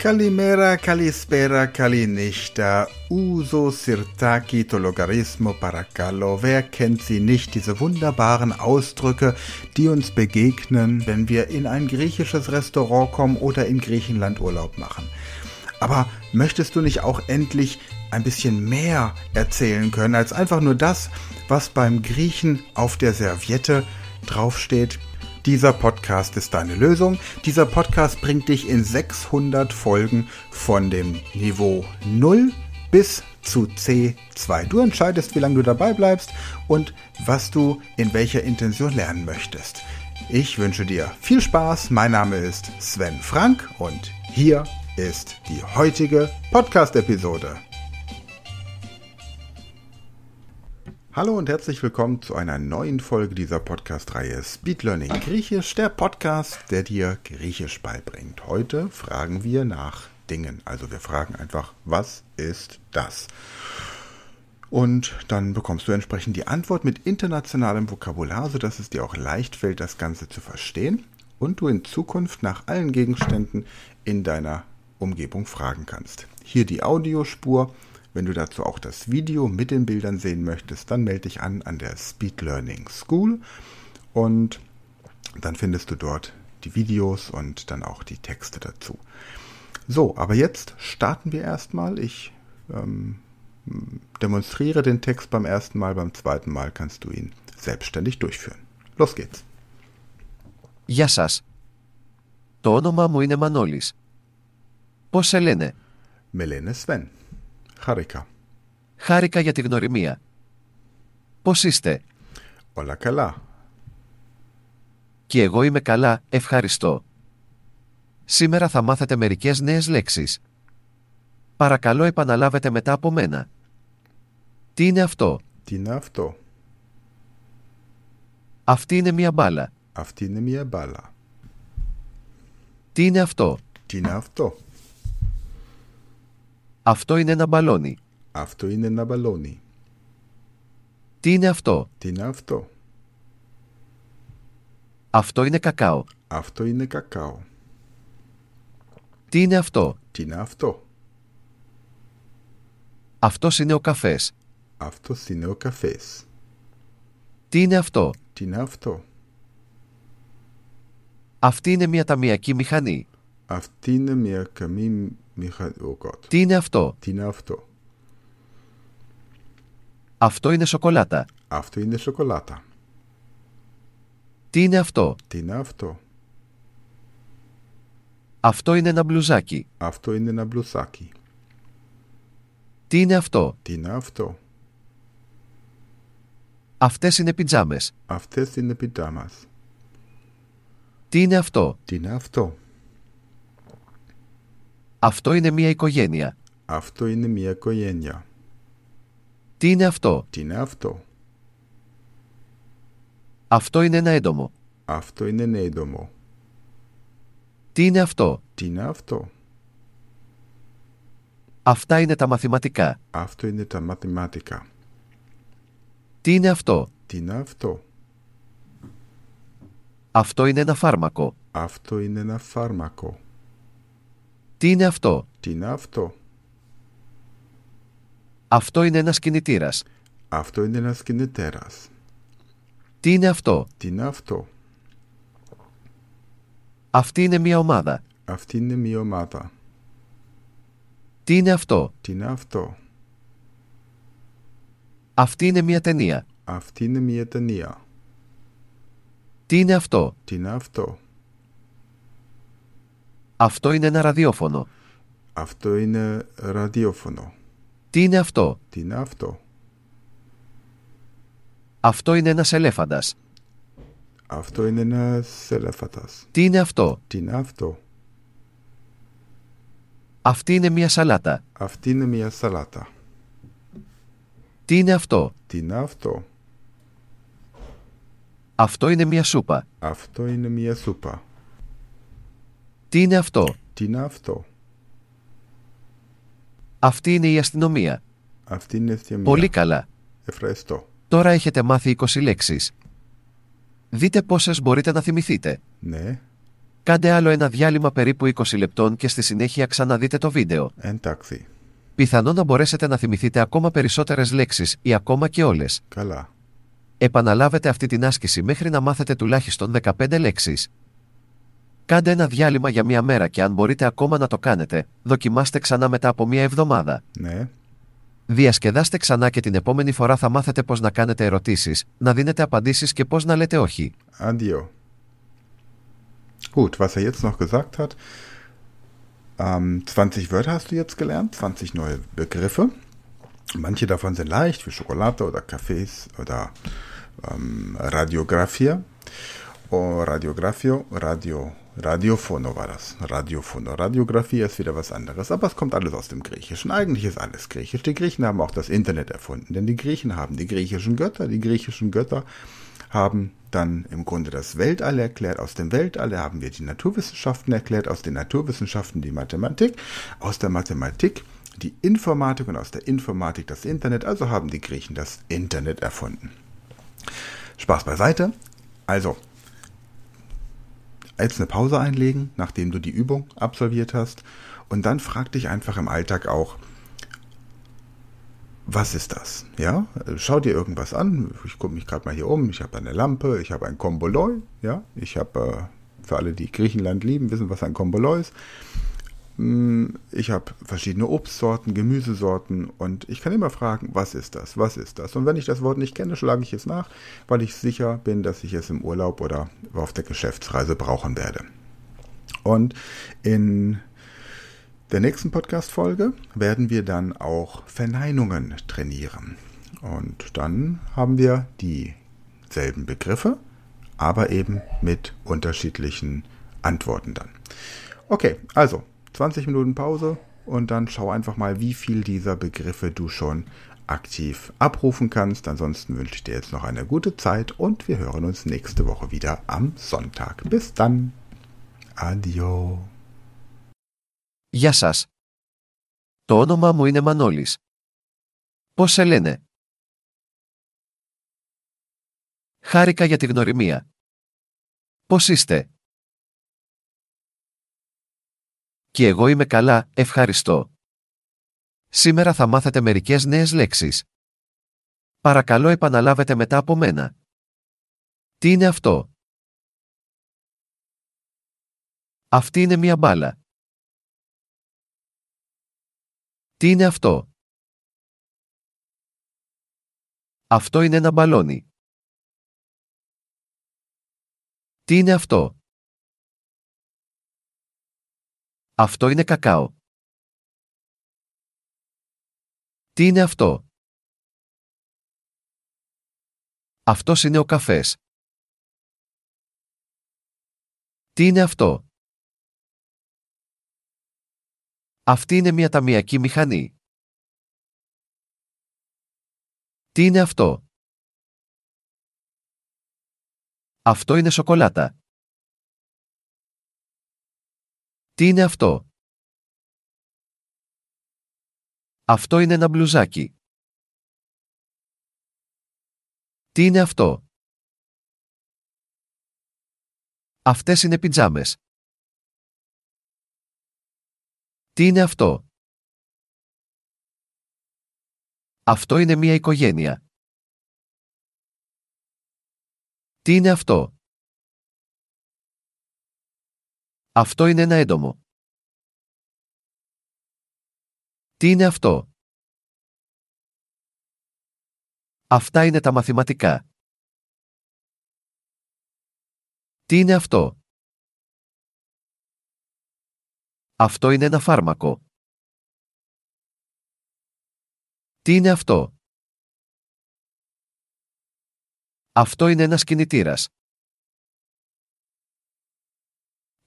Kalimera, Kalispera, Kalinichta, Uso, Sirtaki, to Logarismo, Paracallo. Wer kennt sie nicht, diese wunderbaren Ausdrücke, die uns begegnen, wenn wir in ein griechisches Restaurant kommen oder in Griechenland Urlaub machen? Aber möchtest du nicht auch endlich ein bisschen mehr erzählen können als einfach nur das, was beim Griechen auf der Serviette draufsteht? Dieser Podcast ist deine Lösung. Dieser Podcast bringt dich in 600 Folgen von dem Niveau 0 bis zu C2. Du entscheidest, wie lange du dabei bleibst und was du in welcher Intention lernen möchtest. Ich wünsche dir viel Spaß. Mein Name ist Sven Frank und hier ist die heutige Podcast-Episode. Hallo und herzlich willkommen zu einer neuen Folge dieser Podcast-Reihe Speed Learning Griechisch, der Podcast, der dir Griechisch beibringt. Heute fragen wir nach Dingen. Also wir fragen einfach, was ist das? Und dann bekommst du entsprechend die Antwort mit internationalem Vokabular, sodass es dir auch leicht fällt, das Ganze zu verstehen und du in Zukunft nach allen Gegenständen in deiner Umgebung fragen kannst. Hier die Audiospur wenn du dazu auch das Video mit den Bildern sehen möchtest, dann melde dich an an der Speed Learning School und dann findest du dort die Videos und dann auch die Texte dazu. So, aber jetzt starten wir erstmal. Ich ähm, demonstriere den Text beim ersten Mal, beim zweiten Mal kannst du ihn selbstständig durchführen. Los geht's. Γεια σας. Το όνομά μου είναι Μανώλης. Πώς σε λένε? Με λένε Sven. Χάρηκα. Χάρηκα για τη γνωριμία. Πώς είστε; Όλα καλά. Και εγώ είμαι καλά, ευχαριστώ. Σήμερα θα μάθετε μερικές νέες λέξεις. Παρακαλώ επαναλάβετε μετά από μένα. Τι είναι αυτό; Τι είναι αυτό; Αυτή είναι μια μπάλα. Αυτή είναι μια μπάλα. Τι είναι αυτό; Τι είναι αυτό; Αυτό είναι ένα μπαλόνι. Αυτό είναι ένα μπαλόνι. Τι είναι αυτό; Τι είναι αυτό; Αυτό είναι κακάο. Αυτό είναι κακάο. Τι είναι αυτό; Τι είναι αυτό; Αυτός είναι ο καφές. Αυτός είναι ο καφές. Τι είναι αυτό; Τι είναι αυτό; Αυτή είναι μια ταμιακή μηχανή. Αυτή είναι μια καμή μηχανή. Oh God. Τι είναι αυτό; Τι είναι αυτό; Αυτό είναι σοκολάτα. Αυτό είναι σοκολάτα. Τι είναι αυτό; Τι είναι αυτό; Αυτό είναι ένα μπλουζάκι. Αυτό είναι ένα μπλουσάκι. Τι είναι αυτό; Τι είναι αυτό; Αυτές είναι πιτζάμες. Αυτές είναι πιτζάμας. Τι είναι αυτό; Τι είναι αυτό; Αυτό είναι μια οικογένεια. Αυτό είναι μια οικογένεια. Τι είναι αυτό; Τι είναι αυτό; Αυτό είναι ένα έντομο. Αυτό είναι ένα έντομο. Τι είναι αυτό; Τι είναι αυτό; Αυτά είναι τα μαθηματικά. Αυτό είναι τα μαθηματικά. Τι είναι αυτό; Τι είναι αυτό; Αυτό είναι ένα φάρμακο. Αυτό είναι ένα φάρμακο. Τι είναι αυτό; Τι είναι αυτό; Αυτό είναι ένας κινητήρας. Αυτό είναι ένας κινητέρας. Τι είναι αυτό; Τι είναι αυτό; Αυτή είναι μια ομάδα. Αυτή είναι μια ομάδα. Τι είναι αυτό; Τι είναι αυτό; Αυτή είναι μια ταινία. Αυτή είναι μια ταινία. Τι είναι αυτό; Τι είναι αυτό; Αυτό είναι ένα ραδιόφωνο. Αυτό είναι ραδιόφωνο. Τι είναι αυτό; Τι είναι αυτό; Αυτό είναι ένας ελέφαντας. Αυτό είναι ένας ελέφαντας. Τι είναι αυτό; Τι είναι αυτό; Αυτή είναι μια σαλάτα. Αυτή είναι μια σαλάτα. Τι είναι αυτό; Τι είναι αυτό; Αυτό είναι μια σούπα. Αυτό είναι μια σούπα. Τι είναι αυτό; Τι είναι αυτό; Αυτή είναι η αστυνομία. Αυτή είναι η αστυνομία. Πολύ καλά. Ευχαριστώ. Τώρα έχετε μάθει 20 λέξεις. Δείτε πόσες μπορείτε να θυμηθείτε. Ναι. Κάντε άλλο ένα διάλειμμα περίπου 20 λεπτών και στη συνέχεια ξαναδείτε το βίντεο. Εντάξει. Πιθανόν να μπορέσετε να θυμηθείτε ακόμα περισσότερες λέξεις ή ακόμα και όλες. Καλά. Επαναλάβετε αυτή την άσκηση μέχρι να μάθετε τουλάχιστον 15 λέξεις. Κάντε ένα διάλειμμα για μία μέρα και αν μπορείτε ακόμα να το κάνετε, δοκιμάστε ξανά μετά από μία εβδομάδα. Ναι. Διασκεδάστε ξανά και την επόμενη φορά θα μάθετε πώς να κάνετε ερωτήσεις, να δίνετε απαντήσεις και πώς να λέτε όχι. Adio. Gut, was er jetzt noch gesagt hat, ähm, 20 Wörter hast du jetzt gelernt, 20 neue Begriffe. Manche davon sind leicht, wie Schokolade oder Cafés oder ähm, Radiographia. Oh, Radiographio, Radio, Radiophono war das. Radiophono. Radiographie ist wieder was anderes, aber es kommt alles aus dem Griechischen. Eigentlich ist alles griechisch. Die Griechen haben auch das Internet erfunden, denn die Griechen haben die griechischen Götter. Die griechischen Götter haben dann im Grunde das Weltall erklärt. Aus dem Weltall haben wir die Naturwissenschaften erklärt, aus den Naturwissenschaften die Mathematik, aus der Mathematik die Informatik und aus der Informatik das Internet. Also haben die Griechen das Internet erfunden. Spaß beiseite. Also, jetzt eine Pause einlegen, nachdem du die Übung absolviert hast. Und dann frag dich einfach im Alltag auch, was ist das? Ja, schau dir irgendwas an. Ich gucke mich gerade mal hier um. Ich habe eine Lampe, ich habe ein Komboloi. Ja, ich habe äh, für alle, die Griechenland lieben, wissen, was ein Komboloi ist. Hm, Ich habe verschiedene Obstsorten, Gemüsesorten und ich kann immer fragen, was ist das? Was ist das? Und wenn ich das Wort nicht kenne, schlage ich es nach, weil ich sicher bin, dass ich es im Urlaub oder auf der Geschäftsreise brauchen werde. Und in der nächsten Podcast-Folge werden wir dann auch Verneinungen trainieren. Und dann haben wir dieselben Begriffe, aber eben mit unterschiedlichen Antworten dann. Okay, also 20 Minuten Pause und dann schau einfach mal, wie viel dieser Begriffe du schon aktiv abrufen kannst. Ansonsten wünsche ich dir jetzt noch eine gute Zeit und wir hören uns nächste Woche wieder am Sonntag. Bis dann. Adio. Γεια σας. Το όνομά μου είναι Μανώλης. Πώς σε λένε? Χάρηκα για τη γνωριμία. Πώς είστε? Και εγώ είμαι καλά, ευχαριστώ. Σήμερα θα μάθετε μερικές νέες λέξεις. Παρακαλώ επαναλάβετε μετά από μένα. Τι είναι αυτό; Αυτή είναι μία μπάλα. Τι είναι αυτό; Αυτό είναι ένα μπαλόνι. Τι είναι αυτό; Αυτό είναι κακάο. Τι είναι αυτό; Αυτός είναι ο καφές. Τι είναι αυτό; Αυτή είναι μια ταμιακή μηχανή. Τι είναι αυτό; Αυτό είναι σοκολάτα. Τι είναι αυτό; Αυτό είναι ένα μπλουζάκι. Τι είναι αυτό; Αυτές είναι πιτζάμες. Τι είναι αυτό; Αυτό είναι μια οικογένεια. Τι είναι αυτό; Αυτό είναι ένα έντομο. Τι είναι αυτό; Αυτά είναι τα μαθηματικά. Τι είναι αυτό; Αυτό είναι ένα φάρμακο. Τι είναι αυτό; Αυτό είναι ένας κινητήρας.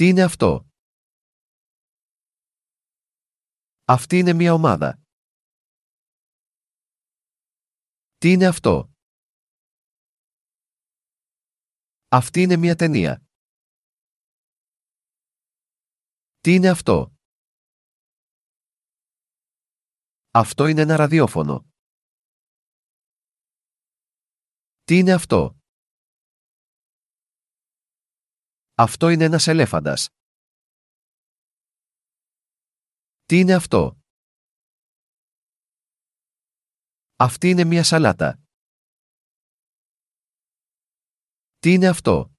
Τι είναι αυτό; Αυτή είναι μια ομάδα. Τι είναι αυτό; Αυτή είναι μια ταινία. Τι είναι αυτό; Αυτό είναι ένα ραδιόφωνο. Τι είναι αυτό; Αυτό είναι ένας ελέφαντας. Τι είναι αυτό; Αυτή είναι μια σαλάτα. Τι είναι αυτό;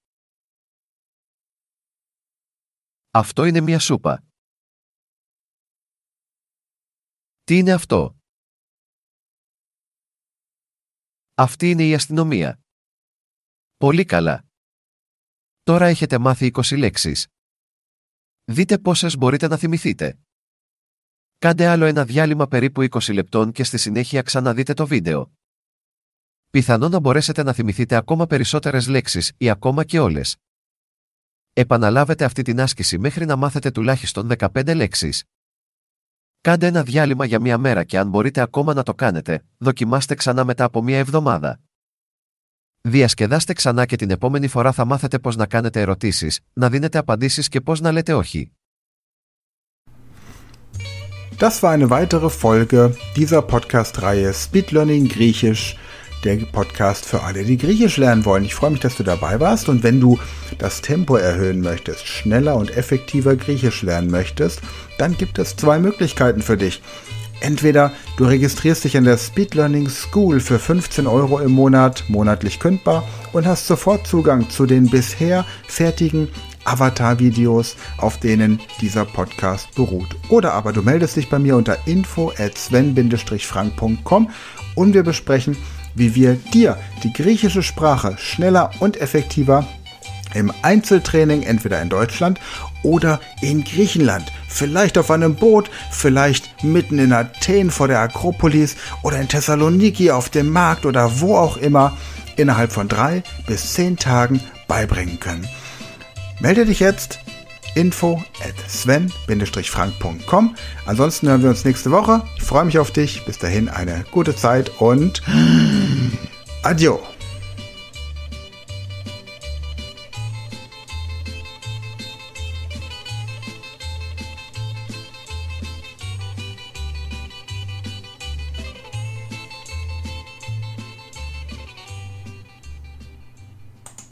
Αυτό είναι μια σούπα. Τι είναι αυτό; Αυτή είναι η αστυνομία. Πολύ καλά. Τώρα έχετε μάθει 20 λέξεις. Δείτε πόσες μπορείτε να θυμηθείτε. Κάντε άλλο ένα διάλειμμα περίπου 20 λεπτών και στη συνέχεια ξαναδείτε το βίντεο. Πιθανόν να μπορέσετε να θυμηθείτε ακόμα περισσότερες λέξεις ή ακόμα και όλες. Επαναλάβετε αυτή την άσκηση μέχρι να μάθετε τουλάχιστον 15 λέξεις. Κάντε ένα διάλειμμα για μία μέρα και αν μπορείτε ακόμα να το κάνετε, δοκιμάστε ξανά μετά από μία εβδομάδα. Διασκεδάστε ξανά και την επόμενη φορά θα μάθετε πώς να κάνετε ερωτήσεις, να δίνετε απαντήσεις και πώς να λέτε όχι. Das war eine weitere Folge dieser Podcast-Reihe Speed Learning Griechisch der Podcast für alle, die Griechisch lernen wollen. Ich freue mich, dass du dabei warst und wenn du das Tempo erhöhen möchtest, schneller und effektiver Griechisch lernen möchtest, dann gibt es zwei Möglichkeiten für dich. Entweder du registrierst dich in der Speed Learning School für 15 Euro im Monat, monatlich kündbar und hast sofort Zugang zu den bisher fertigen Avatar-Videos, auf denen dieser Podcast beruht. Oder aber du meldest dich bei mir unter info at sven-frank.com und wir besprechen, wie wir dir die griechische Sprache schneller und effektiver im Einzeltraining entweder in Deutschland oder in Griechenland, vielleicht auf einem Boot, vielleicht mitten in Athen vor der Akropolis oder in Thessaloniki auf dem Markt oder wo auch immer innerhalb von drei bis zehn Tagen beibringen können. Melde dich jetzt info at sven-frank.com. Ansonsten hören wir uns nächste Woche. Ich freue mich auf dich. Bis dahin eine gute Zeit und adieu.